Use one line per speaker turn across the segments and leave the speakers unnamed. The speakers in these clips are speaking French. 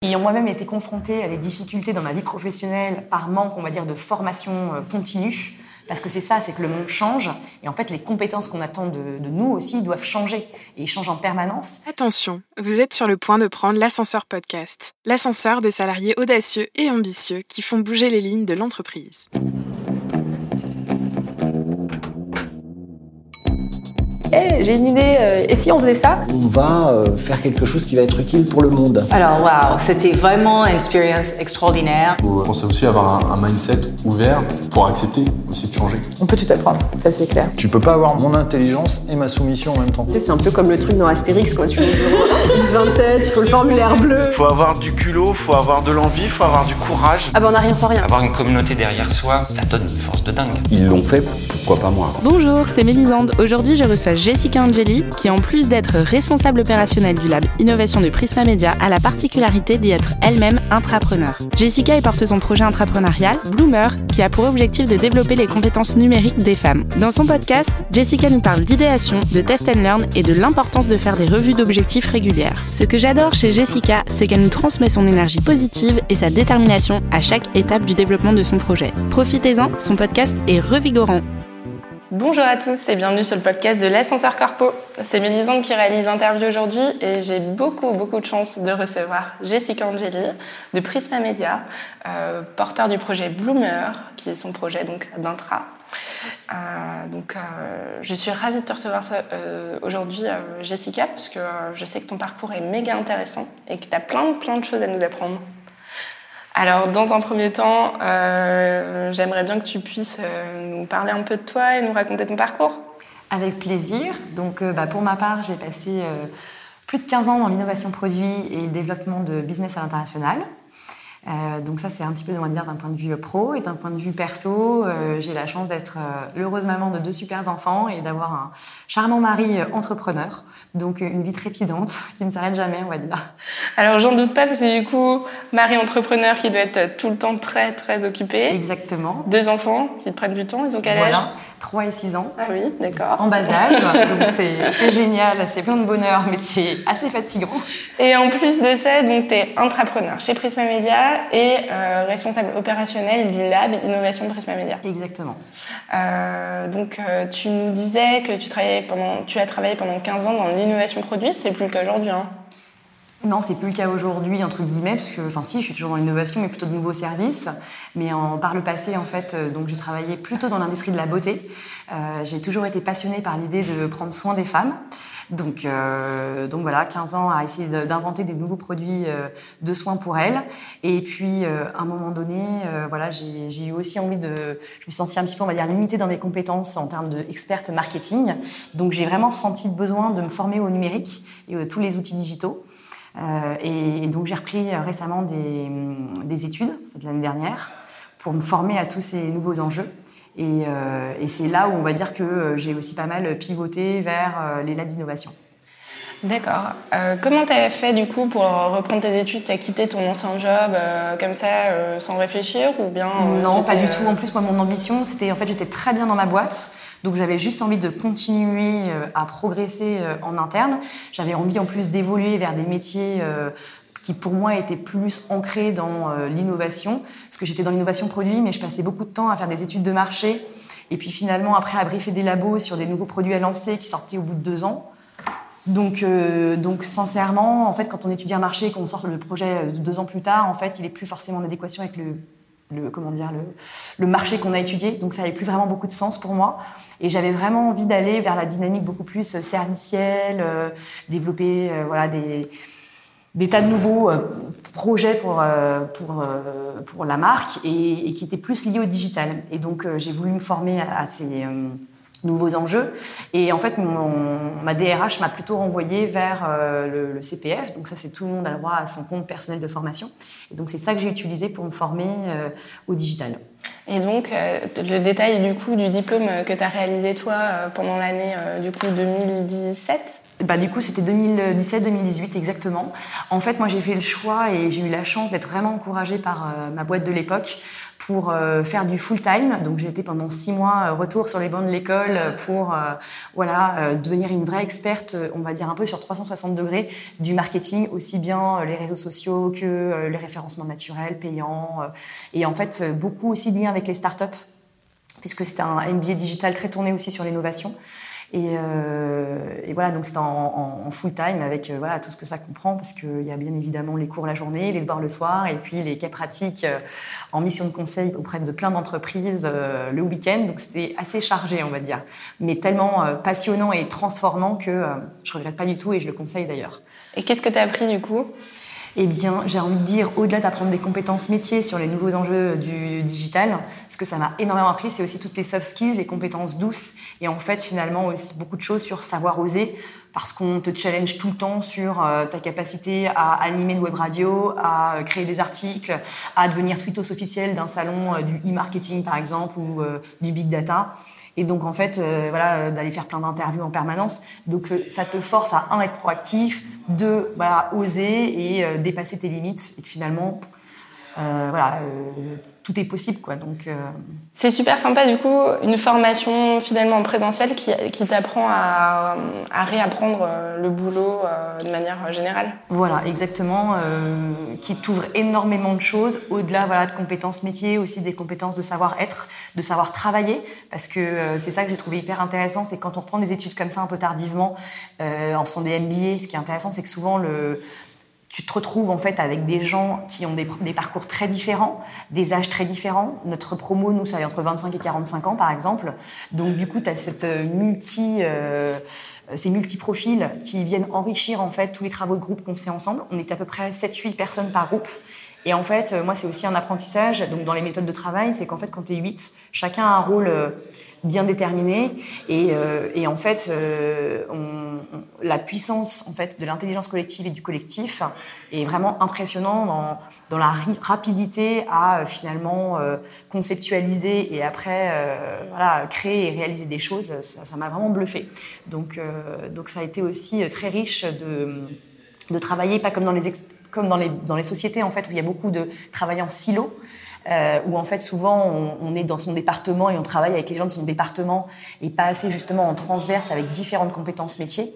Ayant moi-même été confrontée à des difficultés dans ma vie professionnelle par manque, on va dire, de formation euh, continue, parce que c'est ça, c'est que le monde change, et en fait, les compétences qu'on attend de, de, nous aussi doivent changer, et changent en permanence.
Attention, vous êtes sur le point de prendre l'ascenseur podcast, l'ascenseur des salariés audacieux et ambitieux qui font bouger les lignes de l'entreprise.
J'ai une idée, euh, et si on faisait ça
On va euh, faire quelque chose qui va être utile pour le monde.
Alors, waouh, c'était vraiment une expérience extraordinaire.
Il faut penser aussi avoir un, un, mindset ouvert pour accepter aussi de changer?
On peut tout apprendre, ça c'est clair.
Tu peux pas avoir mon intelligence et ma soumission en même temps.
Tu sais, c'est un peu comme le truc dans Astérix, quoi. Tu vois, 27, il faut le formulaire bleu.
Il faut avoir du culot, il faut avoir de l'envie, il faut avoir du courage.
Ah ben on n'a rien sans rien.
Avoir une communauté derrière soi, ça donne une force de dingue.
Ils l'ont fait, pourquoi pas moi?
Bonjour, c'est Mélisande. Aujourd'hui, je reçois Jessica Angeli, qui en plus d'être responsable opérationnelle du lab Innovation de Prisma Media, a la particularité d'y être elle-même intrapreneur. Jessica est porteuse son projet entrepreneurial Bloomer, qui a pour objectif de développer les compétences numériques des femmes. Dans son podcast, Jessica nous parle d'idéation, de test and learn et de l'importance de faire des revues d'objectifs régulières. Ce que j'adore chez Jessica, c'est qu'elle nous transmet son énergie positive et sa détermination à chaque étape du développement de son projet. Profitez-en, son podcast est revigorant. Bonjour à tous et bienvenue sur le podcast de l'ascenseur corpo. C'est Mélisande qui réalise l'interview aujourd'hui et j'ai beaucoup beaucoup de chance de recevoir Jessica Angeli de Prisma Media, euh, porteur du projet Bloomer, qui est son projet donc d'intra. Euh, donc euh, je suis ravie de te recevoir aujourd'hui Jessica parce que je sais que ton parcours est méga intéressant et que tu as plein plein de choses à nous apprendre. Alors, dans un premier temps, euh, j'aimerais bien que tu puisses euh, nous parler un peu de toi et nous raconter ton parcours.
Avec plaisir. Donc, euh, bah, pour ma part, j'ai passé plus de 15 ans dans l'innovation produit et le développement de business à l'international. Euh, donc ça, c'est un petit peu, on va dire, d'un point de vue pro et d'un point de vue perso. Euh, j'ai la chance d'être euh, l'heureuse maman de deux super enfants et d'avoir un charmant mari entrepreneur. Donc une vie trépidante qui ne s'arrête jamais, on va dire.
Alors j'en doute pas parce que du coup, mari entrepreneur qui doit être tout le temps très très occupé.
Exactement.
Deux enfants qui te prennent du temps. Ils ont quel
voilà.
âge
3 et 6 ans.
Ah oui, d'accord.
En bas âge. donc c'est génial, c'est plein de bonheur, mais c'est assez fatigant.
Et en plus de ça, donc tu es entrepreneur chez Prisma Media et euh, responsable opérationnel du lab Innovation Prisma Media.
Exactement.
Euh, donc euh, tu nous disais que tu, travaillais pendant, tu as travaillé pendant 15 ans dans l'innovation produit, c'est plus le cas aujourd'hui. Hein.
Non, c'est plus le cas aujourd'hui, entre guillemets, parce que, enfin si, je suis toujours dans l'innovation, mais plutôt de nouveaux services. Mais par le passé, en fait, euh, donc j'ai travaillé plutôt dans l'industrie de la beauté. Euh, j'ai toujours été passionnée par l'idée de prendre soin des femmes. Donc, euh, donc voilà, 15 ans à essayer d'inventer des nouveaux produits de soins pour elles. Et puis, à un moment donné, voilà, j'ai eu aussi envie de... Je me suis sentie un petit peu, on va dire, limitée dans mes compétences en termes d'experte marketing. Donc, j'ai vraiment ressenti le besoin de me former au numérique et à tous les outils digitaux. Euh, et, donc j'ai repris récemment des, des études l'année dernière pour me former à tous ces nouveaux enjeux. Et, euh, et c'est là où on va dire que j'ai aussi pas mal pivoté vers euh, les labs d'innovation.
D'accord. Euh, comment tu as fait du coup pour reprendre tes études? Tu as quitté ton ancien job euh, comme ça euh, sans réfléchir ou bien
Non, pas du tout. En plus, moi, mon ambition, c'était en fait, j'étais très bien dans ma boîte. Donc j'avais juste envie de continuer à progresser en interne. J'avais envie en plus d'évoluer vers des métiers qui pour moi étaient plus ancrés dans l'innovation. Parce que j'étais dans l'innovation produit, mais je passais beaucoup de temps à faire des études de marché. Et puis finalement, après, à briefer des labos sur des nouveaux produits à lancer qui sortaient au bout de deux ans. Donc, euh, donc sincèrement, en fait, quand on étudie un marché et qu'on sort le projet deux ans plus tard, en fait, il est plus forcément en adéquation avec le, comment dire, le, marché qu'on a étudié. Donc, ça n'avait plus vraiment beaucoup de sens pour moi. Et j'avais vraiment envie d'aller vers la dynamique beaucoup plus servicielle, euh, développer euh, voilà des tas de nouveaux euh, projets pour, euh, pour, euh, pour la marque et, qui étaient plus liés au digital. Et donc, j'ai voulu me former à ces nouveaux enjeux. Et en fait, mon, ma DRH m'a plutôt renvoyé vers euh, le, CPF. Donc ça, c'est tout le monde a le droit à son compte personnel de formation. Et donc c'est ça que j'ai utilisé pour me former euh, au digital.
Et donc, le détail du coup du diplôme que tu as réalisé toi pendant l'année du coup 2017
bah, du coup, c'était 2017-2018 exactement. En fait, moi, j'ai fait le choix et j'ai eu la chance d'être vraiment encouragée par euh, ma boîte de l'époque pour euh, faire du full time. Donc, j'ai été pendant six mois euh, retour sur les bancs de l'école pour voilà devenir une vraie experte, on va dire un peu sur 360 degrés du marketing, aussi bien les réseaux sociaux que les référencements naturels, payants, et en fait beaucoup aussi lié avec les startups, puisque c'était un MBA digital très tourné aussi sur l'innovation. Et, euh, voilà, donc c'était en, full time avec euh, voilà, tout ce que ça comprend, parce qu'il y a bien évidemment les cours la journée, les devoirs le soir, et puis les cas pratiques euh, en mission de conseil auprès de plein d'entreprises le week-end. Donc c'était assez chargé, on va dire, mais tellement passionnant et transformant que je regrette pas du tout et je le conseille d'ailleurs.
Et qu'est-ce que tu as appris du coup?
Eh bien, j'ai envie de dire, au-delà d'apprendre des compétences métiers sur les nouveaux enjeux du digital, ce que ça m'a énormément appris, c'est aussi toutes les soft skills, les compétences douces, et en fait, finalement, aussi beaucoup de choses sur savoir oser, parce qu'on te challenge tout le temps sur euh, ta capacité à animer une web radio, à euh, créer des articles, à devenir tweetos officiel d'un salon euh, du e-marketing, par exemple, ou du big data. Et donc, en fait, voilà, d'aller faire plein d'interviews en permanence. Donc, ça te force à, un, être proactif, deux, voilà, oser et dépasser tes limites. Et que finalement, voilà, tout est possible, quoi. Donc, euh,
c'est super sympa du coup, une formation finalement en présentiel qui, qui t'apprend à, à, réapprendre euh, le boulot euh, de manière générale.
Voilà, exactement, qui t'ouvre énormément de choses, au-delà voilà de compétences métiers, aussi des compétences de savoir-être, de savoir travailler, parce que c'est ça que j'ai trouvé hyper intéressant, c'est quand on reprend des études comme ça un peu tardivement, en faisant des MBA, ce qui est intéressant, c'est que souvent le tu te retrouves en fait avec des gens qui ont des, parcours très différents, des âges très différents. Notre promo, nous, ça va entre 25 et 45 ans, par exemple. Donc, du coup, tu as cette euh, multi, euh, ces multi-profils qui viennent enrichir en fait tous les travaux de groupe qu'on fait ensemble. On est à peu près 7-8 personnes par groupe. Et en fait, moi, c'est aussi un apprentissage. Donc, dans les méthodes de travail, c'est qu'en fait, quand tu es 8, chacun a un rôle euh, bien déterminé. Et, euh, et en fait, euh, on, la puissance en fait de l'intelligence collective et du collectif est vraiment impressionnant dans, la rapidité à finalement euh, conceptualiser et après voilà créer et réaliser des choses. Ça m'a vraiment bluffé. Donc donc ça a été aussi très riche de travailler pas comme dans les comme dans les, dans les sociétés en fait où il y a beaucoup de travail en silo, euh, où en fait souvent on, est dans son département et on travaille avec les gens de son département et pas assez justement en transverse avec différentes compétences métiers.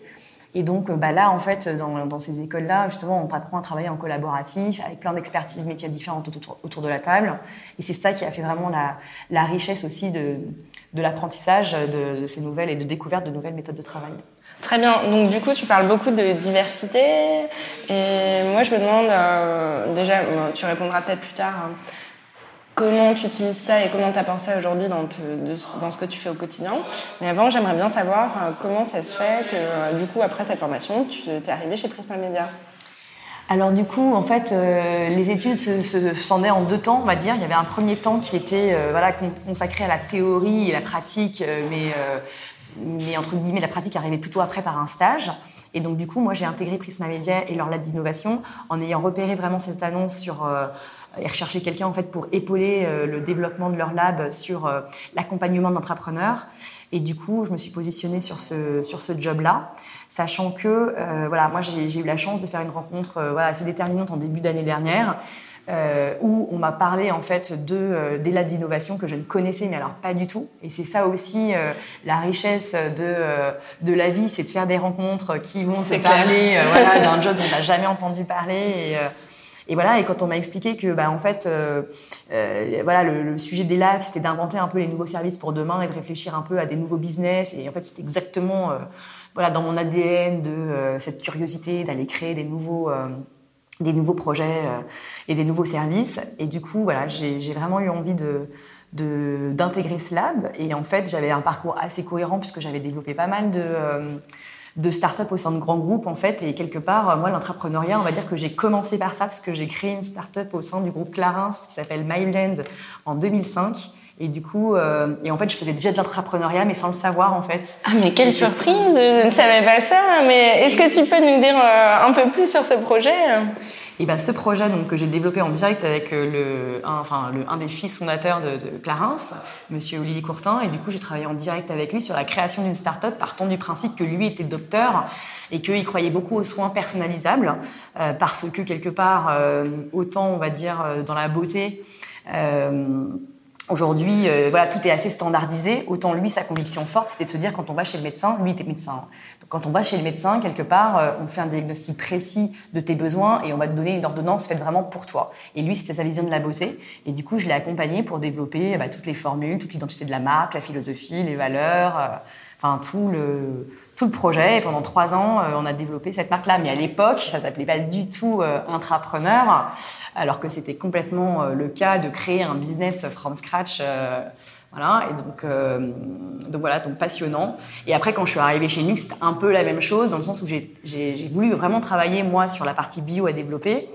Et donc euh, bah là, en fait, dans, dans ces écoles-là, justement, on t'apprend à travailler en collaboratif, avec plein d'expertises métiers différentes autour, de la table. Et c'est ça qui a fait vraiment la, richesse aussi de, l'apprentissage de, de, ces nouvelles et de découverte de nouvelles méthodes de travail.
Très bien. Donc du coup, tu parles beaucoup de diversité. Et moi, je me demande, euh, déjà, tu répondras peut-être plus tard, hein, comment tu utilises ça et comment tu apportes ça aujourd'hui dans, ce que tu fais au quotidien. Mais avant, j'aimerais bien savoir euh, comment ça se fait que, euh, du coup, après cette formation, tu es arrivé chez Prisma Media?
Alors du coup, en fait, euh, les études se, se en deux temps, on va dire. Il y avait un premier temps qui était voilà, consacré à la théorie et la pratique, mais, mais entre guillemets, la pratique arrivait plutôt après par un stage. Et donc du coup, moi, j'ai intégré Prisma Media et leur lab d'innovation en ayant repéré vraiment cette annonce sur et rechercher quelqu'un en fait pour épauler euh, le développement de leur lab sur euh, l'accompagnement d'entrepreneurs. Et du coup, je me suis positionnée sur ce sur ce job-là, sachant que euh, voilà, moi j'ai eu la chance de faire une rencontre assez déterminante en début d'année dernière. Euh, où on m'a parlé en fait de euh, des labs d'innovation que je ne connaissais mais alors pas du tout. Et c'est ça aussi euh, la richesse de de la vie, c'est de faire des rencontres qui vont te parler voilà, d'un job dont tu n'as jamais entendu parler. Et, et voilà, et quand on m'a expliqué que, bah, en fait, euh, euh, voilà, le, sujet des labs, c'était d'inventer un peu les nouveaux services pour demain et de réfléchir un peu à des nouveaux business. Et en fait, c'était exactement, euh, voilà, dans mon ADN de cette curiosité d'aller créer des nouveaux des nouveaux projets et des nouveaux services. Et du coup, voilà, j'ai vraiment eu envie de d'intégrer ce lab. Et en fait, j'avais un parcours assez cohérent puisque j'avais développé pas mal de de start-up au sein de grands groupes, en fait. Et quelque part, moi, l'entrepreneuriat, on va dire que j'ai commencé par ça, parce que j'ai créé une start-up au sein du groupe Clarins qui s'appelle Myland en 2005. Et du coup, euh, et en fait, je faisais déjà de l'entrepreneuriat, mais sans le savoir, en fait.
Ah, mais quelle surprise Je ne savais pas ça. Mais est-ce que tu peux nous dire euh, un peu plus sur ce projet?
Et ben, ce projet donc, que j'ai développé en direct avec euh, le, un, enfin, le, un des fils fondateurs de, de Clarence, Monsieur Olivier Courtin, et du coup j'ai travaillé en direct avec lui sur la création d'une start-up partant du principe que lui était docteur et qu'il croyait beaucoup aux soins personnalisables euh, parce que quelque part, autant on va dire dans la beauté, Aujourd'hui, euh, voilà, tout est assez standardisé. Autant lui, sa conviction forte, c'était de se dire quand on va chez le médecin, lui était médecin. Donc, quand on va chez le médecin, quelque part, euh, on fait un diagnostic précis de tes besoins et on va te donner une ordonnance faite vraiment pour toi. Et lui, c'était sa vision de la beauté. Et du coup, je l'ai accompagné pour développer bah, toutes les formules, toute l'identité de la marque, la philosophie, les valeurs, euh, enfin tout le tout le projet. Et pendant trois ans, euh, on a développé cette marque-là. Mais à l'époque, ça s'appelait pas du tout euh, intrapreneur, alors que c'était complètement euh, le cas de créer un business from scratch. Voilà, et donc, donc voilà, donc passionnant. Et après, quand je suis arrivée chez Nux, c'était un peu la même chose, dans le sens où j'ai voulu vraiment travailler, moi, sur la partie bio à développer.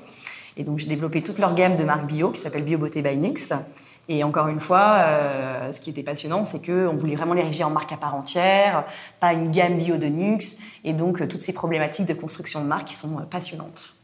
Et donc, j'ai développé toute leur gamme de marques bio qui s'appelle Bio Beauté by Nux. Et encore une fois, euh, ce qui était passionnant, c'est qu'on voulait vraiment l'ériger en marque à part entière, pas une gamme bio de Nux, et donc euh, toutes ces problématiques de construction de marque qui sont euh, passionnantes.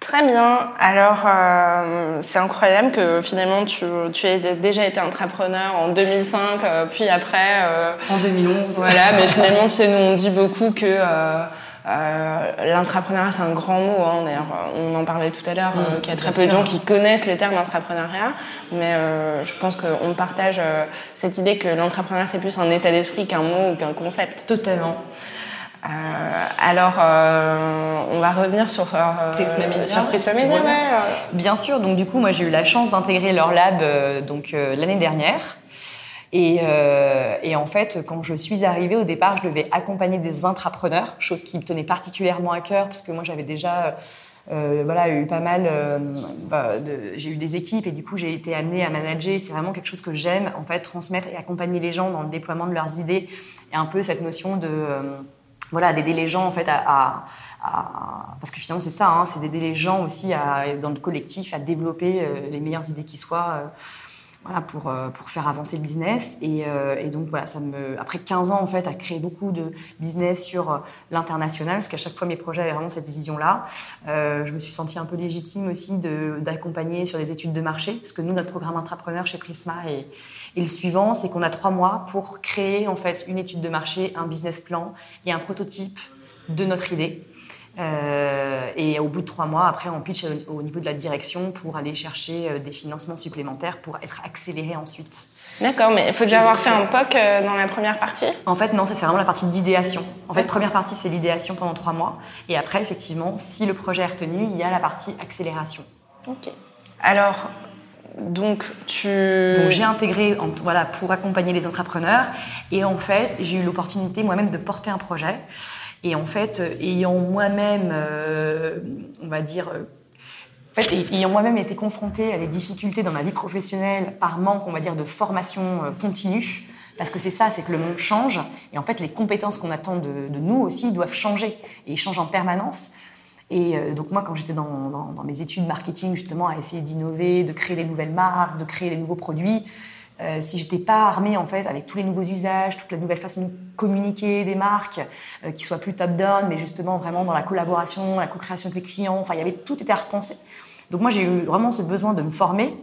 Très bien. Alors, euh, c'est incroyable que finalement tu, tu aies déjà été entrepreneur en 2005, euh, puis après.
En 2011.
Voilà, mais finalement, tu sais, nous on dit beaucoup que euh, L'entrepreneuriat, c'est un grand mot. Hein. D'ailleurs, on en parlait tout à l'heure, euh, qu'il y a très peu de gens qui connaissent le terme entrepreneuriat. Mais euh, je pense qu'on partage euh, cette idée que l'entrepreneuriat, c'est plus un état d'esprit qu'un mot ou qu'un concept.
Totalement.
Euh, alors, euh, on va revenir sur
Prisma Media.
Sur Prisma Media,
ouais. Bien sûr. Donc, du coup, moi, j'ai eu la chance d'intégrer leur lab donc l'année dernière. Et, euh, et, en fait, quand je suis arrivée au départ, je devais accompagner des intrapreneurs, chose qui me tenait particulièrement à cœur, puisque moi j'avais déjà euh, voilà, eu pas mal. Euh, bah, j'ai eu des équipes et du coup j'ai été amenée à manager. C'est vraiment quelque chose que j'aime, en fait, transmettre et accompagner les gens dans le déploiement de leurs idées. Et un peu cette notion de. Euh, voilà, d'aider les gens en fait à, à, parce que finalement c'est ça, hein, c'est d'aider les gens aussi dans le collectif à développer euh, les meilleures idées qui soient euh, voilà, pour, euh, pour faire avancer le business. Et, euh, et, donc, voilà, ça me, après 15 ans, en fait, à créer beaucoup de business sur euh, l'international, parce qu'à chaque fois, mes projets avaient vraiment cette vision-là. Euh, je me suis sentie un peu légitime aussi d'accompagner sur des études de marché, parce que nous, notre programme entrepreneur chez Prisma est, est le suivant, c'est qu'on a trois mois pour créer, en fait, une étude de marché, un business plan et un prototype de notre idée. Euh, et au bout de trois mois, après, on pitch au niveau de la direction pour aller chercher euh, des financements supplémentaires pour être accéléré ensuite.
D'accord, mais il faut déjà avoir fait un POC euh, dans la première partie?
En fait, non, c'est vraiment la partie d'idéation. En fait, première partie, c'est l'idéation pendant trois mois. Et après, effectivement, si le projet est retenu, il y a la partie accélération.
Ok. Alors, donc, tu...
Donc, j'ai intégré voilà, pour accompagner les entrepreneurs. Et en fait, j'ai eu l'opportunité moi-même de porter un projet. Et en fait, ayant moi-même, euh, on va dire, euh, en fait, ayant moi-même été confrontée à des difficultés dans ma vie professionnelle par manque, on va dire, de formation euh, continue, parce que c'est ça, c'est que le monde change, et en fait, les compétences qu'on attend de, nous aussi doivent changer, et changent en permanence. Et euh, donc moi, quand j'étais dans, dans, mes études marketing, justement, à essayer d'innover, de créer des nouvelles marques, de créer des nouveaux produits, euh, si j'étais pas armée en fait avec tous les nouveaux usages, toute la nouvelle façon de communiquer des marques, euh, qui soient plus top-down, mais justement vraiment dans la collaboration, la co-création avec les clients, enfin il y avait tout était à repenser. Donc moi j'ai eu vraiment ce besoin de me former.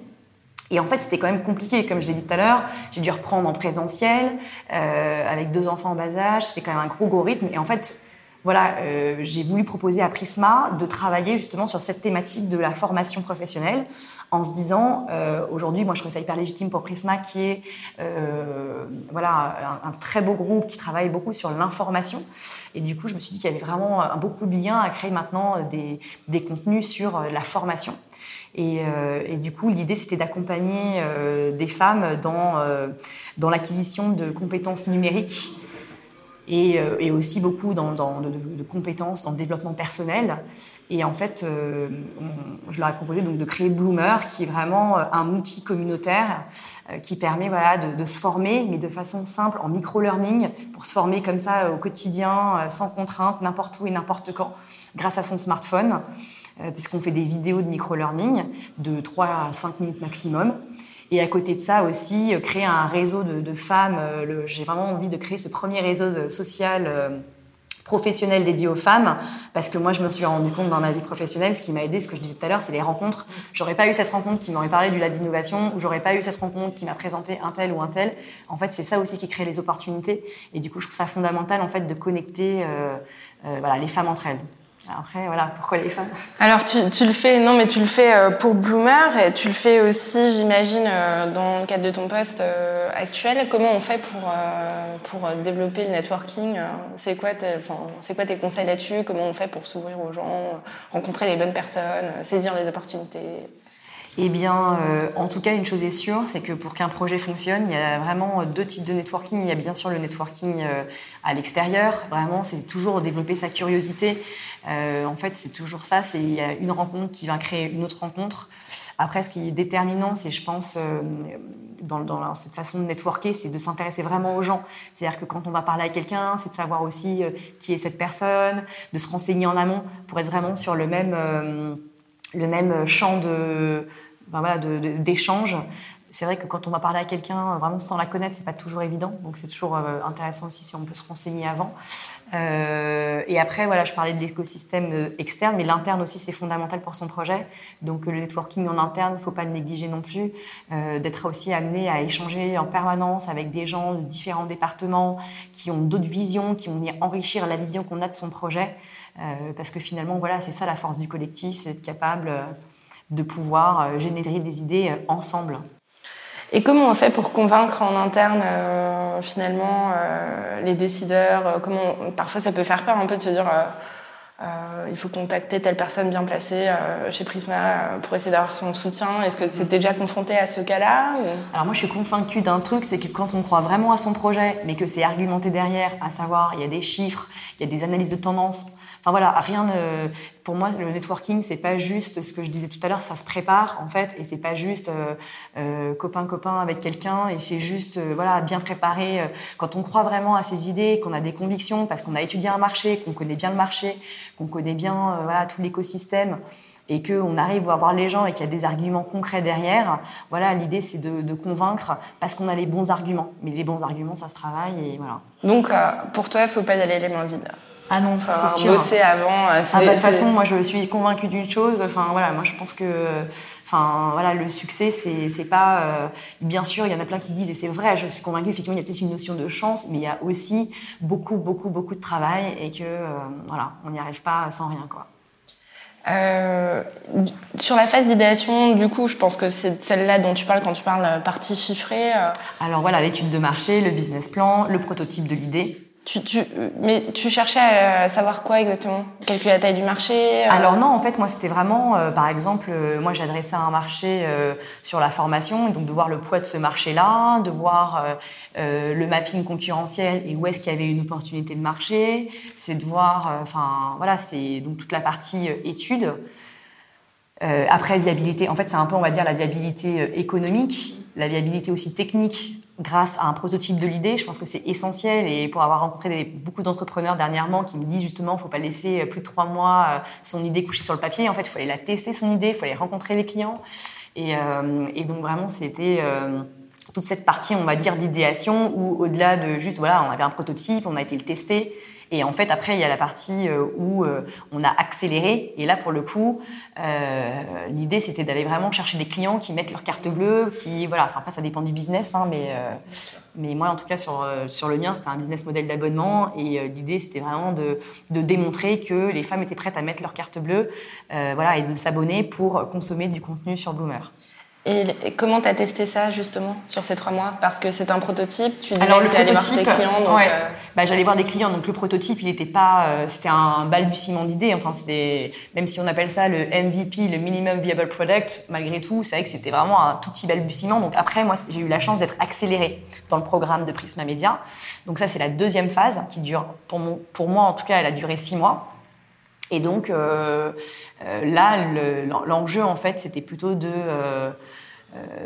Et en fait, c'était quand même compliqué, comme je l'ai dit tout à l'heure. J'ai dû reprendre en présentiel, euh, avec deux enfants en bas âge. C'était quand même un gros, gros rythme. Et en fait, voilà, euh, j'ai voulu proposer à Prisma de travailler justement sur cette thématique de la formation professionnelle en se disant, euh, aujourd'hui, moi je trouve ça hyper légitime pour Prisma qui est euh, voilà, un, très beau groupe qui travaille beaucoup sur l'information. Et du coup, je me suis dit qu'il y avait vraiment beaucoup de liens à créer maintenant des, des contenus sur la formation. Et, du coup, l'idée, c'était d'accompagner des femmes dans, dans l'acquisition de compétences numériques et, euh, et, aussi beaucoup dans, dans de, de, compétences dans le développement personnel. Et en fait, euh, je leur ai proposé donc de créer Bloomer, qui est vraiment euh, un outil communautaire euh, qui permet voilà, de, de, se former, mais de façon simple, en micro-learning, pour se former comme ça au quotidien, sans contrainte, n'importe où et n'importe quand, grâce à son smartphone, puisqu'on fait des vidéos de micro-learning de 3 à 5 minutes maximum. Et à côté de ça aussi, euh, créer un réseau de, femmes. Euh, J'ai vraiment envie de créer ce premier réseau social euh, professionnel dédié aux femmes, parce que moi, je me suis rendu compte dans ma vie professionnelle, ce qui m'a aidé, ce que je disais tout à l'heure, c'est les rencontres. J'aurais pas eu cette rencontre qui m'aurait parlé du lab d'innovation, ou j'aurais pas eu cette rencontre qui m'a présenté un tel ou un tel. En fait, c'est ça aussi qui crée les opportunités. Et du coup, je trouve ça fondamental, en fait, de connecter les femmes entre elles. Après, voilà, pourquoi les femmes?
Alors, tu, tu, le fais, non, mais tu le fais euh, pour Bloomer et tu le fais aussi, j'imagine, euh, dans le cadre de ton poste euh, actuel. Comment on fait pour, pour développer le networking C'est quoi, c'est quoi tes conseils là-dessus? Comment on fait pour s'ouvrir aux gens, rencontrer les bonnes personnes, saisir les opportunités?
Eh bien, euh, en tout cas, une chose est sûre, c'est que pour qu'un projet fonctionne, il y a vraiment deux types de networking. Il y a bien sûr le networking euh, à l'extérieur. Vraiment, c'est toujours développer sa curiosité. Euh, en fait, c'est toujours ça. C'est il y a une rencontre qui va créer une autre rencontre. Après, ce qui est déterminant, c'est, je pense, euh, dans, dans, cette façon de networker, c'est de s'intéresser vraiment aux gens. C'est-à-dire que quand on va parler à quelqu'un, c'est de savoir aussi euh, qui est cette personne, de se renseigner en amont pour être vraiment sur le même le même champ de d'échange. C'est vrai que quand on va parler à quelqu'un, vraiment sans la connaître, c'est pas toujours évident. Donc c'est toujours euh, intéressant aussi si on peut se renseigner avant. Euh, et après, voilà, je parlais de l'écosystème euh, externe, mais l'interne aussi c'est fondamental pour son projet. Donc le networking en interne, il faut pas le négliger non plus. D'être aussi amené à échanger en permanence avec des gens de différents départements qui ont d'autres visions, qui vont venir enrichir la vision qu'on a de son projet. parce que finalement, voilà, c'est ça la force du collectif, c'est d'être capable de pouvoir euh, générer des idées euh, ensemble.
Et comment on fait pour convaincre en interne euh, finalement les décideurs Comment parfois ça peut faire peur un peu de se dire il faut contacter telle personne bien placée chez Prisma pour essayer d'avoir son soutien. Est-ce que c'était déjà confronté à ce cas-là
Alors moi je suis convaincue d'un truc, c'est que quand on croit vraiment à son projet, mais que c'est argumenté derrière, à savoir il y a des chiffres, il y a des analyses de tendance, Enfin voilà, rien. Ne... Pour moi, le networking, c'est pas juste ce que je disais tout à l'heure, ça se prépare en fait, et c'est pas juste euh, euh, copain copain avec quelqu'un, et c'est juste euh, voilà bien préparé. Quand on croit vraiment à ses idées, qu'on a des convictions, parce qu'on a étudié un marché, qu'on connaît bien le marché, qu'on connaît bien voilà tout l'écosystème et qu'on arrive à voir les gens et qu'il y a des arguments concrets derrière, voilà, l'idée c'est de, convaincre parce qu'on a les bons arguments. Mais les bons arguments, ça se travaille et voilà.
Donc, pour toi, il faut pas y aller les mains vides
ah non, ça c'est sûr.
Bosser avant.
Euh, ah, bah, de toute façon, moi je suis convaincue d'une chose. Enfin voilà, moi je pense que, enfin voilà, le succès c'est c'est pas. Euh, bien sûr, il y en a plein qui disent et c'est vrai. Je suis convaincue effectivement il y a peut-être une notion de chance, mais il y a aussi beaucoup beaucoup beaucoup de travail et que euh, voilà, on n'y arrive pas sans rien quoi.
Euh, sur la phase d'idéation, du coup, je pense que c'est celle-là dont tu parles quand tu parles partie chiffrée.
Alors voilà, l'étude de marché, le business plan, le prototype de l'idée.
Tu, tu, mais tu cherchais à savoir quoi exactement? Calculer la taille du marché
euh? Alors non, en fait, moi, c'était vraiment, euh, par exemple, euh, moi, j'adressais un marché sur la formation, donc de voir le poids de ce marché-là, de voir le mapping concurrentiel et où est-ce qu'il y avait une opportunité de marché. C'est de voir, enfin, voilà, c'est donc toute la partie étude. après, viabilité, en fait, c'est un peu, on va dire, la viabilité économique, la viabilité aussi technique grâce à un prototype de l'idée. Je pense que c'est essentiel et pour avoir rencontré beaucoup d'entrepreneurs dernièrement qui me disent justement, il faut pas laisser plus de trois mois euh, son idée coucher sur le papier. En fait, il fallait la tester son idée, il fallait rencontrer les clients. Et, euh, donc vraiment, c'était euh, toute cette partie, on va dire, d'idéation où au-delà de juste, voilà, on avait un prototype, on a été le tester. Et en fait, après, il y a la partie euh, où euh, on a accéléré. Et là, pour le coup, euh, l'idée, c'était d'aller vraiment chercher des clients qui mettent leur carte bleue, qui, voilà, enfin, après, ça dépend du business, hein, mais, mais moi, en tout cas, sur, sur le mien, c'était un business model d'abonnement. Et l'idée, c'était vraiment de, de, démontrer que les femmes étaient prêtes à mettre leur carte bleue, voilà, et de s'abonner pour consommer du contenu sur Bloomer.
Et comment tu as testé ça justement sur ces trois mois? Parce que c'est un prototype, tu disais
Alors,
le
que allais
voir des clients. Donc
ouais. Euh, bah, J'allais voir des clients, donc le prototype, il n'était pas, euh, c'était un balbutiement d'idées. Enfin, même si on appelle ça le MVP, le minimum viable product, malgré tout, c'est vrai que c'était vraiment un tout petit balbutiement. Donc après, moi, j'ai eu la chance d'être accélérée dans le programme de Prisma Media. Donc ça, c'est la deuxième phase qui dure, pour, mon, pour moi en tout cas, elle a duré six mois. Et donc euh, là, l'enjeu en fait, c'était plutôt de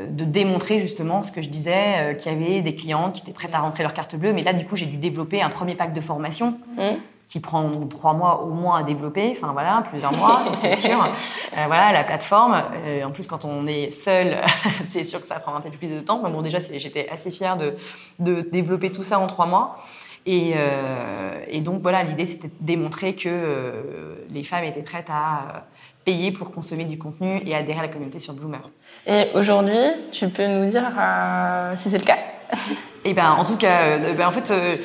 de démontrer justement ce que je disais, euh, qu'il y avait des clients qui étaient prêts à rentrer leur carte bleue. Mais là, du coup, j'ai dû développer un premier pack de formation. Mmh. qui prend trois mois au moins à développer, enfin voilà, plusieurs mois, c'est sûr. Euh, voilà, la plateforme. en plus, quand on est seul, c'est sûr que ça prend un peu plus de temps. Mais bon, déjà, j'étais assez fière de, de développer tout ça en trois mois. Et, et donc voilà, l'idée c'était de démontrer que les femmes étaient prêtes à payer pour consommer du contenu et adhérer à la communauté sur Bloomer.
Et aujourd'hui, tu peux nous dire si c'est le cas
et ben en tout cas, euh, ben, en fait, euh,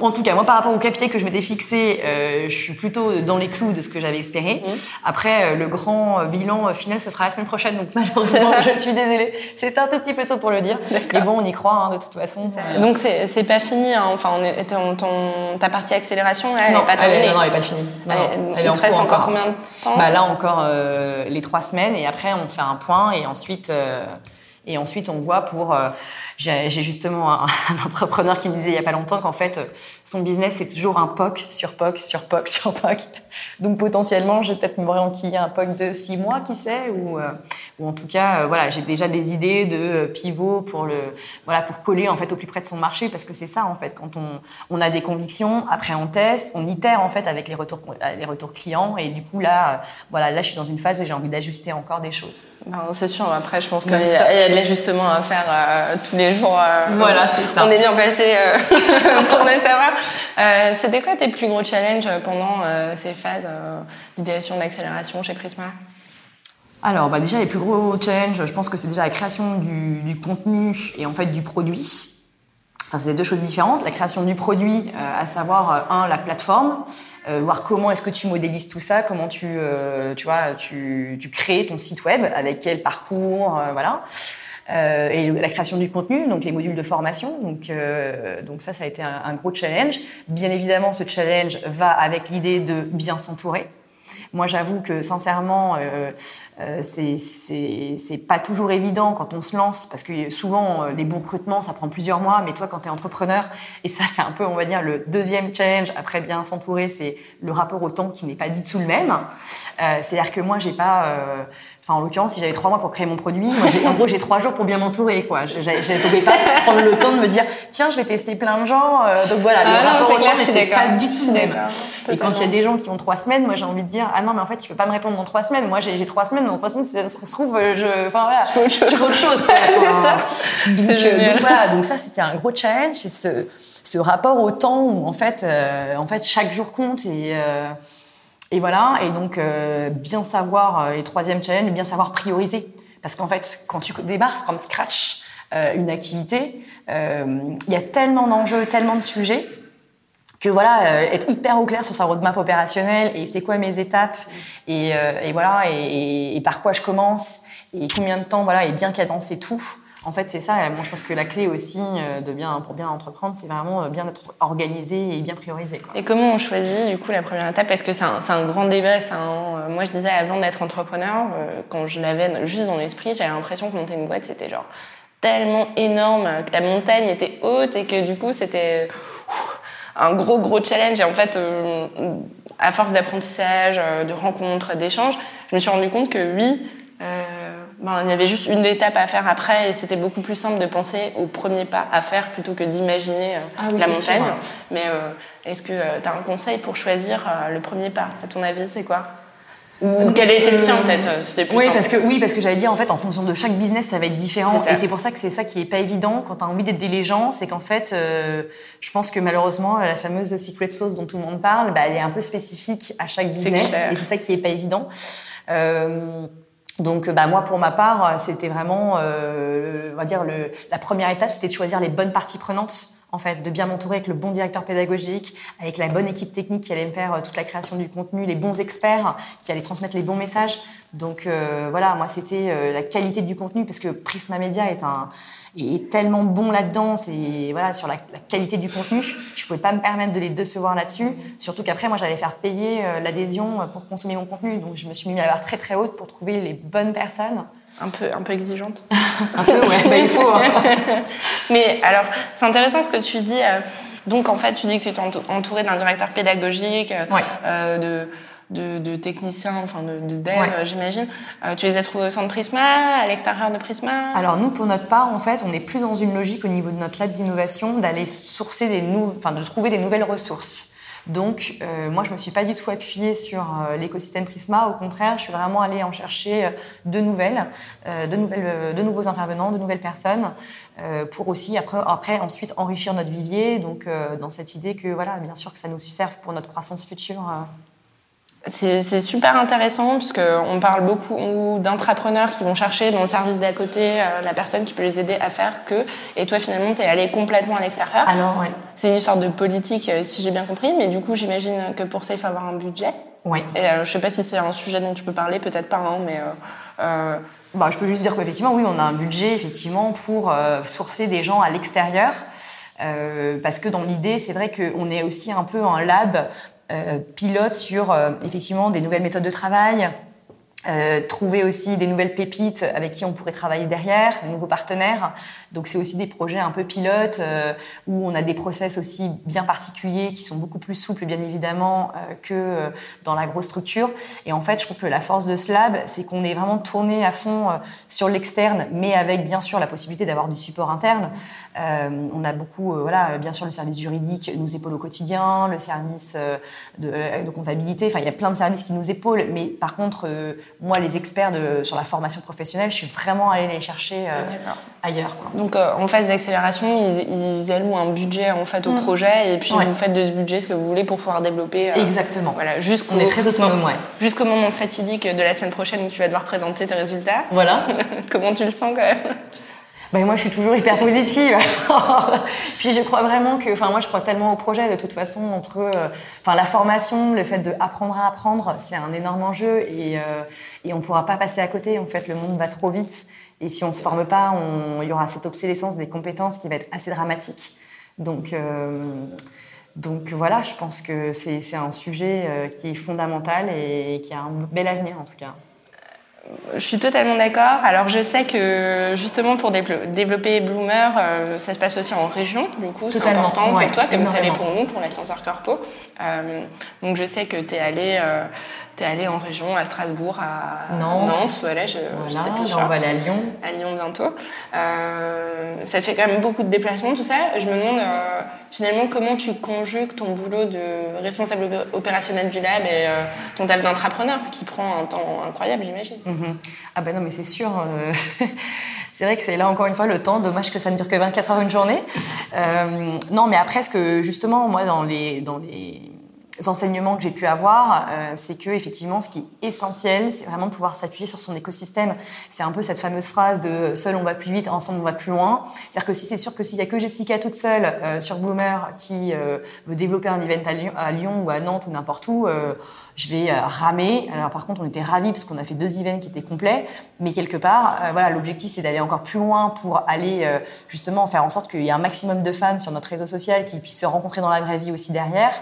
en tout cas, moi par rapport au capier que je m'étais fixé, euh, je suis plutôt dans les clous de ce que j'avais espéré. Mmh. Après, le grand bilan final se fera la semaine prochaine, donc malheureusement, je suis désolée. C'est un tout petit peu tôt pour le dire. Mais bon, on y croit hein, de toute façon.
Donc c'est pas fini. Hein. Enfin, on est, ton, ta partie accélération, elle n'est pas terminée.
Elle, non, elle n'est pas finie.
elle, il te reste encore, combien de temps?
Bah, Là encore les trois semaines, et après on fait un point, et ensuite. Et ensuite, on voit pour. Euh, j'ai justement un, entrepreneur qui me disait il y a pas longtemps qu'en fait, son business c'est toujours un POC sur POC sur POC sur POC. Donc potentiellement, je vais peut-être me enquiller un POC de six mois, qui sait, ou, euh, ou en tout cas, euh, voilà, j'ai déjà des idées de pivot pour le, voilà, pour coller en fait au plus près de son marché, parce que c'est ça en fait. Quand on, on a des convictions, après on teste, on itère en fait avec les retours, les retours clients, et du coup là, voilà, là je suis dans une phase où j'ai envie d'ajuster encore des choses.
C'est sûr. Après, je pense qu'il y, a justement à faire euh, tous les jours. Euh,
voilà, c'est ça.
On est bien passé euh, pour le savoir. C'était quoi tes plus gros challenges pendant ces phases d'idéation, d'accélération chez Prisma
alors, bah déjà, les plus gros challenges, je pense que c'est déjà la création du, contenu et en fait du produit. Enfin, c'est deux choses différentes. La création du produit, à savoir, un, la plateforme, euh, voir comment est-ce que tu modélises tout ça, comment tu, euh, tu vois, tu, crées ton site web, avec quel parcours, euh, et la création du contenu, donc les modules de formation. Donc, donc ça, ça a été un, gros challenge. Bien évidemment, ce challenge va avec l'idée de bien s'entourer. Moi, j'avoue que sincèrement, euh, euh, c'est pas toujours évident quand on se lance, parce que souvent, euh, les bons recrutements, ça prend plusieurs mois, mais toi, quand tu es entrepreneur, et ça, c'est un peu, on va dire, le deuxième challenge, après bien s'entourer, c'est le rapport au temps qui n'est pas du tout le même. Euh, C'est-à-dire que moi, j'ai pas Enfin, en l'occurrence, si j'avais trois mois pour créer mon produit, moi, en gros, j'ai trois jours pour bien m'entourer, quoi. Je ne pouvais pas prendre le temps de me dire, tiens, je vais tester plein de gens. Euh, donc voilà,
ah
le rapport
au temps
n'était pas du tout le même. Et quand il y a des gens qui ont trois semaines, moi, j'ai envie de dire, ah non, mais en fait, tu peux pas me répondre dans trois semaines. Moi, j'ai trois semaines. Dans trois semaines, ça se trouve, je, enfin voilà, je fais autre chose.
c'est ça.
Donc, euh, donc, voilà, donc ça, c'était un gros challenge. C'est ce, ce rapport au temps où, en fait, euh, en fait, chaque jour compte et euh, et voilà, et donc euh, bien savoir, euh, et troisième challenge, bien savoir prioriser. Parce qu'en fait, quand tu démarres from scratch euh, une activité, il y a tellement d'enjeux, tellement de sujets, que voilà, être hyper au clair sur sa roadmap opérationnelle, et c'est quoi mes étapes, et, et voilà, et, et, par quoi je commence, et combien de temps, voilà, et bien cadencer tout. En fait, c'est ça. Moi, je pense que la clé aussi euh, de bien, pour bien entreprendre, c'est vraiment euh, bien être organisé et bien priorisé.
Et comment on choisit du coup la première étape? Parce que c'est un, grand débat. Un, moi, je disais avant d'être entrepreneur, euh, quand je l'avais juste dans l'esprit, j'avais l'impression que monter une boîte, c'était genre tellement énorme, que la montagne était haute et que du coup, c'était un gros, gros challenge. Et en fait, à force d'apprentissage, de rencontres, d'échanges, je me suis rendu compte que oui, ben, il y avait juste une étape à faire après et c'était beaucoup plus simple de penser au premier pas à faire plutôt que d'imaginer euh, ah la montagne. Mais euh, est-ce que euh, tu as un conseil pour choisir le premier pas? À ton avis, c'est quoi? Ou quel a été le tien peut-être
Oui, parce que oui, parce que j'allais dire en fait en fonction de chaque business ça va être différent. Et c'est pour ça que c'est ça qui est pas évident quand tu as envie d'être des gens, c'est qu'en fait je pense que malheureusement la fameuse secret sauce dont tout le monde parle, bah, elle est un peu spécifique à chaque business et c'est ça qui est pas évident. Euh, donc, bah, moi, pour ma part, c'était vraiment, euh, on va dire, le, la première étape, c'était de choisir les bonnes parties prenantes en fait, de bien m'entourer avec le bon directeur pédagogique, avec la bonne équipe technique qui allait me faire euh, toute la création du contenu, les bons experts qui allaient transmettre les bons messages. Donc euh, voilà, moi c'était euh, la qualité du contenu parce que Prisma Media est un tellement bon là-dedans, c'est voilà sur la, la, qualité du contenu, je pouvais pas me permettre de les décevoir là-dessus. Surtout qu'après moi j'allais faire payer l'adhésion pour consommer mon contenu, donc je me suis mis à la barre très très haute pour trouver les bonnes personnes.
Un peu, un peu exigeante.
un peu, ouais, bah, il faut. Hein.
Mais alors, c'est intéressant ce que tu dis. Euh, donc, en fait, tu dis que tu es entouré d'un directeur pédagogique, euh, euh, de, de, de, techniciens, enfin de, de j'imagine. tu les as trouvés au centre Prisma, à l'extérieur de Prisma?
Alors, nous, pour notre part, en fait, on est plus dans une logique au niveau de notre lab d'innovation d'aller sourcer des nou enfin, de trouver des nouvelles ressources. Donc, euh, moi, je me suis pas du tout appuyée sur euh, l'écosystème Prisma. Au contraire, je suis vraiment allée en chercher de nouvelles, de nouvelles, de nouveaux intervenants, de nouvelles personnes, pour aussi après, après ensuite enrichir notre vivier. Donc, dans cette idée que voilà, bien sûr que ça nous serve pour notre croissance future.
C'est super intéressant parce qu'on parle beaucoup d'intrapreneurs qui vont chercher dans le service d'à côté euh, la personne qui peut les aider à faire que. Et toi, finalement, tu es allé complètement à l'extérieur.
Alors, oui.
C'est une histoire de politique, euh, si j'ai bien compris, mais du coup, j'imagine que pour ça, il faut avoir un budget.
Oui.
Et euh, je sais pas si c'est un sujet dont tu peux parler, peut-être pas, hein, mais.
Bah, je peux juste dire qu'effectivement, oui, on a un budget effectivement pour sourcer des gens à l'extérieur, parce que dans l'idée, c'est vrai qu'on est aussi un peu un lab euh, pilote sur euh, effectivement des nouvelles méthodes de travail, euh, trouver aussi des nouvelles pépites avec qui on pourrait travailler derrière, de nouveaux partenaires. Donc c'est aussi des projets un peu pilotes euh, où on a des process aussi bien particuliers qui sont beaucoup plus souples bien évidemment euh, que dans la grosse structure. Et en fait, je trouve que la force de Slab, c'est qu'on est vraiment tourné à fond sur l'externe, mais avec bien sûr la possibilité d'avoir du support interne. on a beaucoup, voilà, bien sûr le service juridique nous épaule au quotidien, le service de, comptabilité. Enfin, il y a plein de services qui nous épaulent, mais par contre moi, les experts de, sur la formation professionnelle, je suis vraiment allée les chercher euh, ailleurs.
Donc, euh, en phase d'accélération, ils, ils, allouent un budget en fait au mm. projet et puis vous faites de ce budget ce que vous voulez pour pouvoir développer.
Euh, Exactement.
Voilà,
On est très autonome, ouais.
Jusqu'au moment fatidique de la semaine prochaine où tu vas devoir présenter tes résultats.
Voilà.
Comment tu le sens quand même?
Ben moi, je suis toujours hyper positive. Puis je crois vraiment que, enfin moi, je crois tellement au projet. De toute façon, entre, euh, la formation, le fait d'apprendre à apprendre, c'est un énorme enjeu et, euh, et on pourra pas passer à côté. En fait, le monde va trop vite et si on se forme pas, il y aura cette obsolescence des compétences qui va être assez dramatique. Donc euh, donc voilà, je pense que c'est un sujet qui est fondamental et qui a un bel avenir en tout cas
je suis totalement d'accord. Alors je sais que justement pour développer Bloomer, euh, ça se passe aussi en région, du coup c'est important pour toi, comme ça l'est pour nous, pour l'ascenseur corpo. Euh, donc je sais que tu es allé euh, tu es allé en région, à Strasbourg, à Nantes, voilà, je,
voilà, on va aller à Lyon.
À Lyon bientôt. Euh, ça fait quand même beaucoup de déplacements, tout ça. Je me demande euh, finalement comment tu conjugues ton boulot de responsable opérationnel du lab et euh, ton taf d'entrepreneur qui prend un temps incroyable, j'imagine.
Mhm. Ah ben non, mais c'est sûr. c'est vrai que c'est là encore une fois le temps. Dommage que ça ne dure que 24 heures une journée. non, mais après, ce que justement, moi, dans les, dans les enseignements que j'ai pu avoir, euh, c'est que effectivement, ce qui est essentiel, c'est vraiment de pouvoir s'appuyer sur son écosystème. C'est un peu cette fameuse phrase de seul on va plus vite, ensemble on va plus loin. C'est-à-dire que si c'est sûr que s'il y a que Jessica toute seule euh, sur Bloomer qui euh, veut développer un event à Lyon, ou à Nantes ou n'importe où, je vais ramer. Alors par contre, on était ravis parce qu'on a fait deux events qui étaient complets, mais quelque part, voilà, l'objectif c'est d'aller encore plus loin pour aller justement faire en sorte qu'il y ait un maximum de femmes sur notre réseau social qui puissent se rencontrer dans la vraie vie aussi derrière.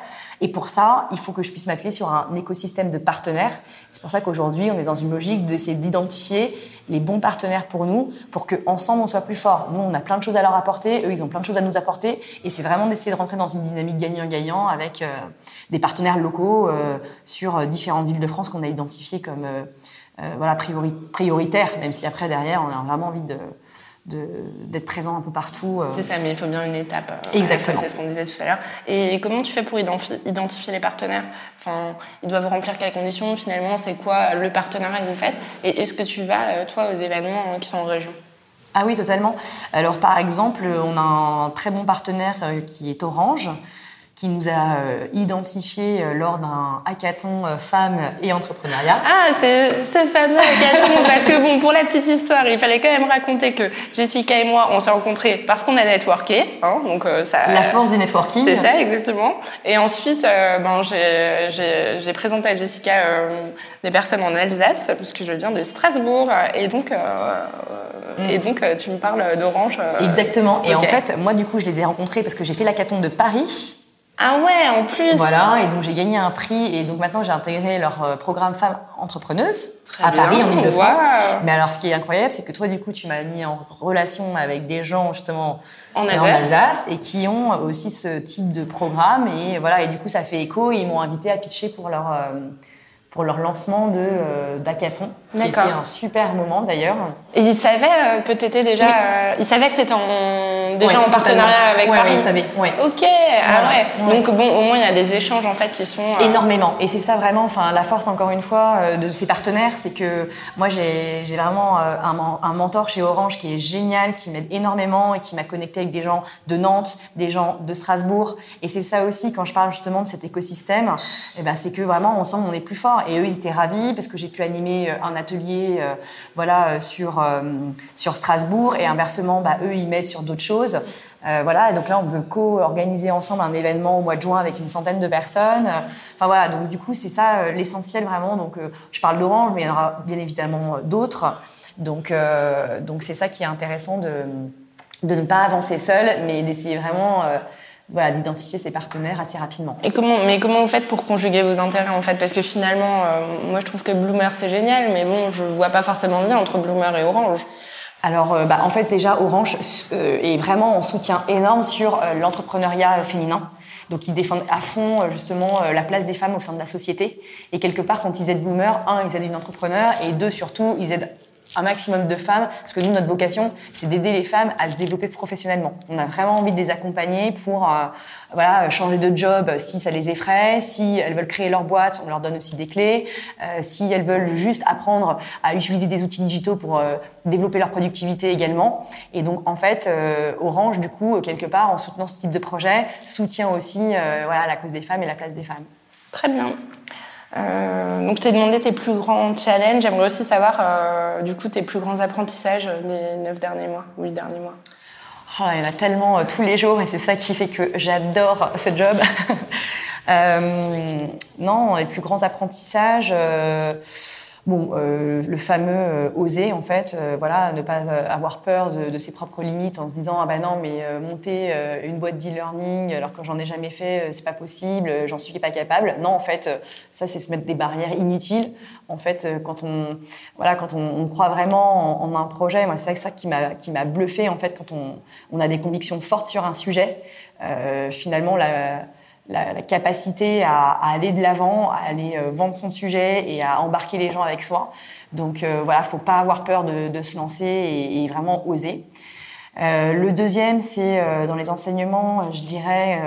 Et pour ça, il faut que je puisse m'appuyer sur un écosystème de partenaires. C'est pour ça qu'aujourd'hui, on est dans une logique d'essayer d'identifier les bons partenaires pour nous, pour qu'ensemble, on soit plus fort. Nous, on a plein de choses à leur apporter, eux, ils ont plein de choses à nous apporter. Et c'est vraiment d'essayer de rentrer dans une dynamique gagnant-gagnant avec euh, des partenaires locaux euh, sur euh, différentes villes de France qu'on a identifiées comme voilà, prioritaires, même si après, derrière, on a vraiment envie de d'être présent un peu partout.
Euh. C'est ça, mais il faut bien une étape.
Euh, Exactement.
C'est ce qu'on disait tout à l'heure. Et comment tu fais pour identifier les partenaires? Enfin, ils doivent remplir quelles conditions? Finalement, c'est quoi le partenariat que vous faites? Et est-ce que tu vas, euh, toi, aux événements qui sont en région?
Ah oui, totalement. Alors par exemple, on a un très bon partenaire qui est Orange, qui nous a euh, identifiés euh, lors d'un hackathon euh, femmes et entrepreneuriat.
Ah, c'est ce fameux hackathon, parce que bon, pour la petite histoire, il fallait quand même raconter que Jessica et moi, on s'est rencontrés parce qu'on a networké, hein, donc ça.
La force du networking.
C'est ça, exactement. Et ensuite, ben, j'ai présenté à Jessica des personnes en Alsace, parce que je viens de Strasbourg, et donc, mm. et donc tu me parles d'Orange.
Exactement. Et en fait, moi, du coup, je les ai rencontrés parce que j'ai fait l'hackathon de Paris.
Ah ouais, en plus.
Voilà, et donc j'ai gagné un prix et donc maintenant j'ai intégré leur euh, programme Femmes Entrepreneuses à Paris, en Ile-de-France. Mais alors ce qui est incroyable, c'est que toi du coup tu m'as mis en relation avec des gens justement
en Alsace.
et qui ont aussi ce type de programme et voilà et du coup ça fait écho et ils m'ont invité à pitcher pour leur euh, pour leur lancement de euh, d'hackathon, qui était un super moment d'ailleurs.
Et ils savaient euh, que tu étais déjà. Euh, ils savaient que tu étais en, déjà en partenariat avec
ouais,
Paris.
Oui, ils savaient.
Ok, ah ouais. Donc bon, au moins il y a des échanges en fait qui sont.
Énormément. Et c'est ça vraiment, enfin la force encore une fois de ces partenaires, c'est que moi j'ai vraiment un, un, mentor chez Orange qui est génial, qui m'aide énormément et qui m'a connecté avec des gens de Nantes, des gens de Strasbourg. Et c'est ça aussi quand je parle justement de cet écosystème, et eh ben c'est que vraiment ensemble on est plus fort. Et eux, ils étaient ravis parce que j'ai pu animer euh, un atelier euh, voilà, euh, sur, sur Strasbourg et inversement, bah, eux, ils m'aident sur d'autres choses. voilà, et donc là, on veut co-organiser ensemble un événement au mois de juin avec une centaine de personnes. Enfin voilà, donc du coup, c'est ça l'essentiel vraiment. Donc, je parle d'Orange, mais il y en aura bien évidemment d'autres. Donc, donc c'est ça qui est intéressant de, de ne pas avancer seul, mais d'essayer vraiment voilà, d'identifier ses partenaires assez rapidement.
Et comment, mais comment vous faites pour conjuguer vos intérêts en fait? Parce que finalement, euh, moi je trouve que Bloomer c'est génial, mais bon, je vois pas forcément le lien entre Bloomer et Orange.
Alors, euh, bah, en fait, déjà, Orange euh, est vraiment en soutien énorme sur l'entrepreneuriat féminin. Donc, ils défendent à fond, justement, la place des femmes au sein de la société. Et quelque part, quand ils aident Bloomer, un, ils aident une entrepreneur, et deux, surtout, ils aident un maximum de femmes, parce que nous, notre vocation, c'est d'aider les femmes à se développer professionnellement. On a vraiment envie de les accompagner pour euh, voilà, changer de job si ça les effraie, si elles veulent créer leur boîte, on leur donne aussi des clés, euh, si elles veulent juste apprendre à utiliser des outils digitaux pour euh, développer leur productivité également. Et donc, en fait, Orange, du coup, quelque part, en soutenant ce type de projet, soutient aussi voilà, la cause des femmes et la place des femmes.
Très bien. Euh, donc, tu t'es demandé tes plus grands challenges. J'aimerais aussi savoir, euh, du coup, tes plus grands apprentissages des neuf derniers mois, huit derniers mois.
Oh, il y en a tellement euh, tous les jours et c'est ça qui fait que j'adore ce job. non, les plus grands apprentissages bon, euh, le fameux euh, oser, en fait, euh, voilà, ne pas avoir peur de, ses propres limites en se disant ah ben non, mais monter une boîte d'e-learning alors que j'en ai jamais fait, c'est pas possible, j'en suis pas capable. Non, en fait, ça c'est se mettre des barrières inutiles. En fait, quand on voilà, quand on, croit vraiment en, un projet, moi c'est ça qui m'a qui m'a bluffé en fait quand on, on a des convictions fortes sur un sujet. finalement, la la, capacité à, aller de l'avant, à aller euh, vendre son sujet et à embarquer les gens avec soi. Donc euh, voilà, faut pas avoir peur de, se lancer et, vraiment oser. Euh, le deuxième, c'est dans les enseignements, je dirais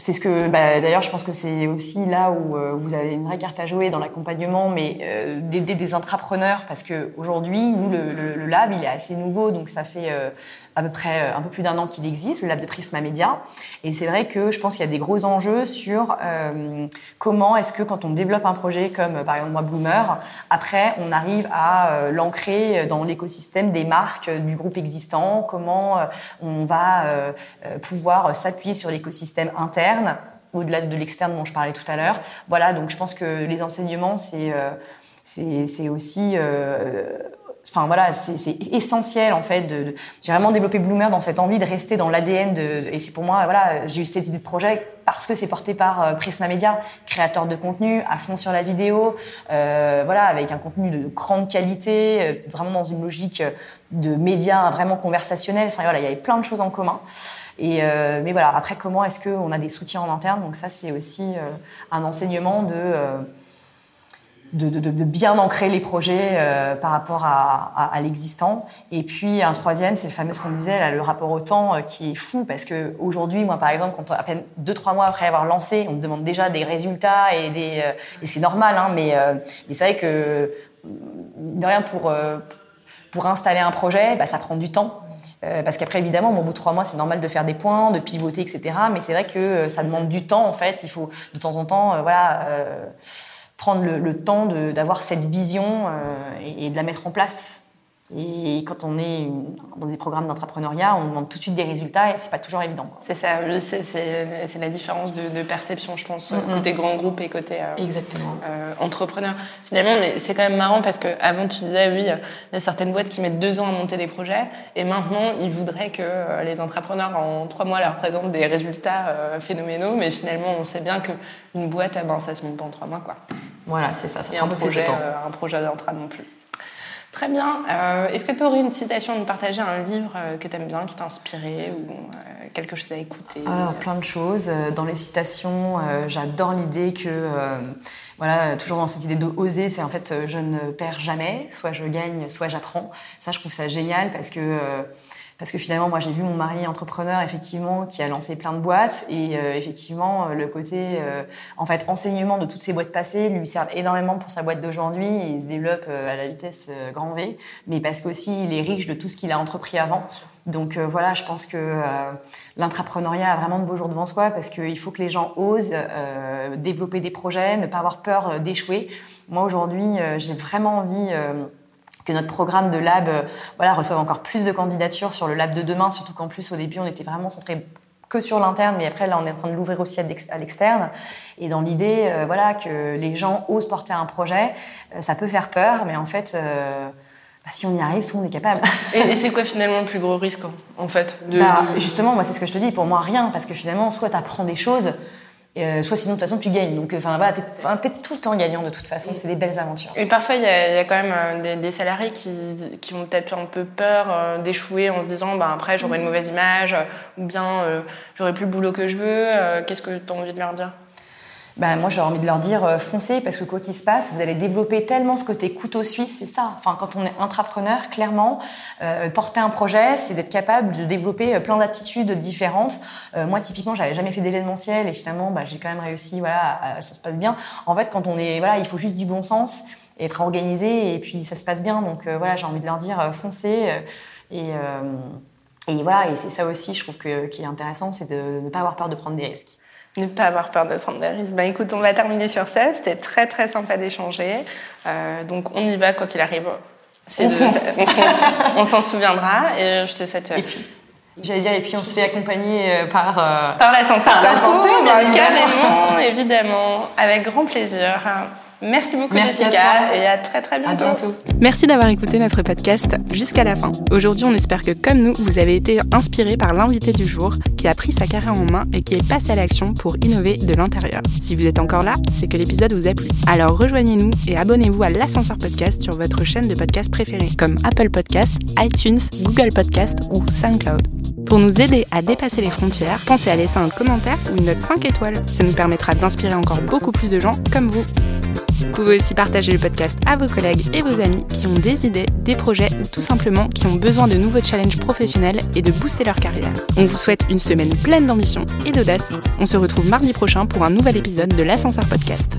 c'est ce que, bah, d'ailleurs, je pense que c'est aussi là où euh, vous avez une vraie carte à jouer dans l'accompagnement, mais euh, d'aider des intrapreneurs, parce qu'aujourd'hui, nous, le, lab, il est assez nouveau, donc ça fait euh, à peu près un peu plus d'un an qu'il existe, le lab de Prisma Media. Et c'est vrai que je pense qu'il y a des gros enjeux sur comment est-ce que quand on développe un projet comme, par exemple, moi, Bloomer, après, on arrive à l'ancrer dans l'écosystème des marques du groupe existant, comment on va pouvoir s'appuyer sur l'écosystème interne au-delà de l'externe dont je parlais tout à l'heure. Voilà, donc je pense que les enseignements, c'est euh, aussi euh, Enfin voilà, c'est essentiel en fait. De, j'ai vraiment développé Bloomer dans cette envie de rester dans l'ADN de, et c'est pour moi voilà, j'ai eu cette idée de projet parce que c'est porté par euh, Prisma Media, créateur de contenu à fond sur la vidéo, euh, voilà avec un contenu de grande qualité, euh, vraiment dans une logique de médias vraiment conversationnel. Enfin voilà, il y avait plein de choses en commun. Et mais voilà, après comment est-ce qu'on a des soutiens en interne? Donc ça c'est aussi un enseignement de de, bien ancrer les projets euh, par rapport à, l'existant. Et puis un troisième, c'est le fameux ce qu'on disait, le rapport au temps euh, qui est fou parce que aujourd'hui, moi par exemple, quand à peine deux trois mois après avoir lancé, on me demande déjà des résultats et des euh, et c'est normal, hein, mais, mais c'est vrai que de rien pour pour installer un projet, bah, ça prend du temps. Parce qu'après, évidemment, au bout de trois mois, c'est normal de faire des points, de pivoter, etc. Mais c'est vrai que ça demande du temps, en fait. Il faut de temps en temps, voilà, prendre le, temps d'avoir cette vision euh, et, de la mettre en place. Et quand on est dans des programmes d'entrepreneuriat, on demande tout de suite des résultats et c'est pas toujours évident.
C'est ça, c'est la différence de, perception, je pense, côté grand groupe et côté euh,
Exactement.
Euh, entrepreneur. Finalement, c'est quand même marrant parce que avant tu disais oui, il y a certaines boîtes qui mettent deux ans à monter des projets et maintenant ils voudraient que les entrepreneurs en trois mois leur présentent des résultats phénoménaux, mais finalement on sait bien qu'une boîte, ah ben, ça se monte pas en trois mois, quoi.
Voilà, c'est ça. ça
et un projet, un projet d'intra non plus. Très bien. Euh, est-ce que tu aurais une citation à nous partager, un livre euh, que tu aimes bien, qui t'a inspiré ou euh, quelque chose à écouter?
Plein de choses. Dans les citations, j'adore l'idée que, voilà, toujours dans cette idée d'oser, c'est en fait je ne perds jamais, soit je gagne, soit j'apprends. Ça, je trouve ça génial parce que parce que finalement, moi, j'ai vu mon mari entrepreneur, effectivement, qui a lancé plein de boîtes. Et euh, effectivement, euh, le côté, euh, en fait, enseignement de toutes ces boîtes passées lui sert énormément pour sa boîte d'aujourd'hui. Il se développe à la vitesse grand V. Mais parce qu'aussi, il est riche de tout ce qu'il a entrepris avant. Donc voilà, je pense que l'entrepreneuriat a vraiment de beaux jours devant soi parce qu'il faut que les gens osent développer des projets, ne pas avoir peur d'échouer. Moi, aujourd'hui, j'ai vraiment envie que notre programme de lab euh, voilà, reçoive encore plus de candidatures sur le lab de demain, surtout qu'en plus au début on était vraiment centré que sur l'interne, mais après là on est en train de l'ouvrir aussi à l'externe. Et dans l'idée, euh, voilà, que les gens osent porter un projet, euh, ça peut faire peur, mais en fait, bah, si on y arrive, tout le monde est capable.
et, c'est quoi finalement le plus gros risque en fait
bah, Justement, moi c'est ce que je te dis, pour moi rien, parce que finalement, soit tu apprends des choses, euh, soit sinon de toute façon tu gagnes. Donc enfin voilà, t'es es tout le temps gagnant de toute façon. C'est des belles aventures.
Et parfois il y, a quand même euh, des, salariés qui, qui ont peut-être un peu peur euh, d'échouer en se disant bah, après j'aurai une mauvaise image ou bien j'aurai plus le boulot que je veux. Qu'est-ce que tu as envie de leur dire?
Bah, moi j'ai envie de leur dire euh, foncez parce que quoi qu'il se passe, vous allez développer tellement ce côté couteau suisse, c'est ça. Enfin, quand on est intrapreneur, clairement, euh, porter un projet, c'est d'être capable de développer euh, plein d'aptitudes différentes. moi, typiquement, j'avais jamais fait d'événementiel et finalement, bah, j'ai quand même réussi. Voilà, ça se passe bien. En fait, quand on est, voilà, il faut juste du bon sens, être organisé et puis ça se passe bien. Donc voilà, j'ai envie de leur dire foncez et et voilà, et c'est ça aussi, je trouve que qui est intéressant, c'est de ne pas avoir peur de prendre des risques.
Ne pas avoir peur de prendre des risques. Ben, écoute, on va terminer sur ça. C'était très très sympa d'échanger. Euh, donc on y va quoi qu'il arrive.
On, fonce.
on, s'en souviendra et je te souhaite.
Et puis, j'allais dire, et puis on se fait accompagner euh, par. Euh,
par l'ascenseur. Par l'ascenseur, bien évidemment, avec grand plaisir. Merci beaucoup
Merci
Jessica et à très très bientôt.
À bientôt.
Merci d'avoir écouté notre podcast jusqu'à la fin. Aujourd'hui, on espère que comme nous, vous avez été inspiré par l'invité du jour qui a pris sa carrière en main et qui est passé à l'action pour innover de l'intérieur. Si vous êtes encore là, c'est que l'épisode vous a plu. Alors rejoignez-nous et abonnez-vous à l'ascenseur podcast sur votre chaîne de podcast préférée comme Apple Podcast, iTunes, Google Podcast ou SoundCloud. Pour nous aider à dépasser les frontières, pensez à laisser un commentaire ou une note 5 étoiles. Ça nous permettra d'inspirer encore beaucoup plus de gens comme vous. Vous pouvez aussi partager le podcast à vos collègues et vos amis qui ont des idées, des projets ou tout simplement qui ont besoin de nouveaux challenges professionnels et de booster leur carrière. On vous souhaite une semaine pleine d'ambition et d'audace. On se retrouve mardi prochain pour un nouvel épisode de l'Ascenseur Podcast.